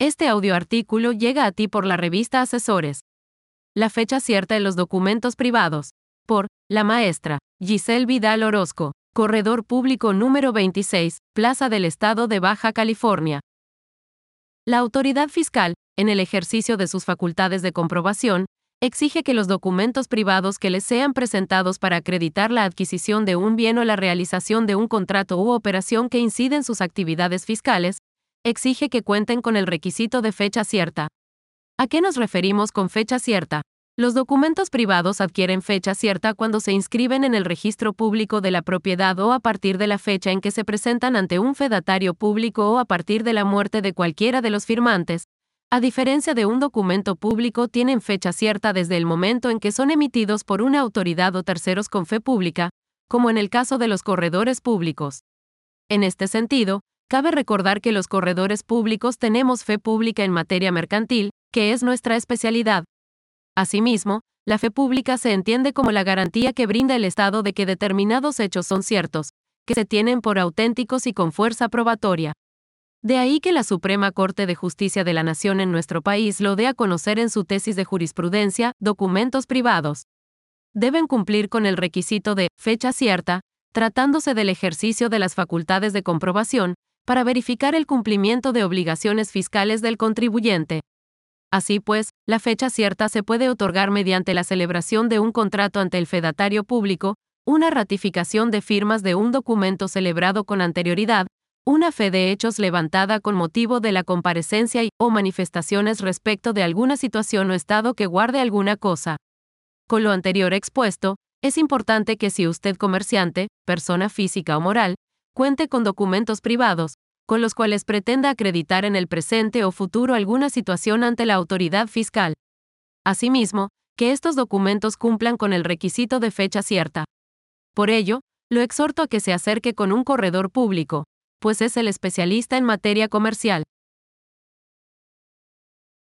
Este audio artículo llega a ti por la revista Asesores. La fecha cierta en los documentos privados. Por la maestra Giselle Vidal Orozco, Corredor Público número 26, Plaza del Estado de Baja California. La autoridad fiscal, en el ejercicio de sus facultades de comprobación, exige que los documentos privados que les sean presentados para acreditar la adquisición de un bien o la realización de un contrato u operación que inciden sus actividades fiscales, exige que cuenten con el requisito de fecha cierta. ¿A qué nos referimos con fecha cierta? Los documentos privados adquieren fecha cierta cuando se inscriben en el registro público de la propiedad o a partir de la fecha en que se presentan ante un fedatario público o a partir de la muerte de cualquiera de los firmantes. A diferencia de un documento público, tienen fecha cierta desde el momento en que son emitidos por una autoridad o terceros con fe pública, como en el caso de los corredores públicos. En este sentido, Cabe recordar que los corredores públicos tenemos fe pública en materia mercantil, que es nuestra especialidad. Asimismo, la fe pública se entiende como la garantía que brinda el Estado de que determinados hechos son ciertos, que se tienen por auténticos y con fuerza probatoria. De ahí que la Suprema Corte de Justicia de la Nación en nuestro país lo dé a conocer en su tesis de jurisprudencia, documentos privados. Deben cumplir con el requisito de fecha cierta, tratándose del ejercicio de las facultades de comprobación, para verificar el cumplimiento de obligaciones fiscales del contribuyente. Así pues, la fecha cierta se puede otorgar mediante la celebración de un contrato ante el fedatario público, una ratificación de firmas de un documento celebrado con anterioridad, una fe de hechos levantada con motivo de la comparecencia y o manifestaciones respecto de alguna situación o estado que guarde alguna cosa. Con lo anterior expuesto, es importante que si usted comerciante, persona física o moral, cuente con documentos privados, con los cuales pretenda acreditar en el presente o futuro alguna situación ante la autoridad fiscal. Asimismo, que estos documentos cumplan con el requisito de fecha cierta. Por ello, lo exhorto a que se acerque con un corredor público, pues es el especialista en materia comercial.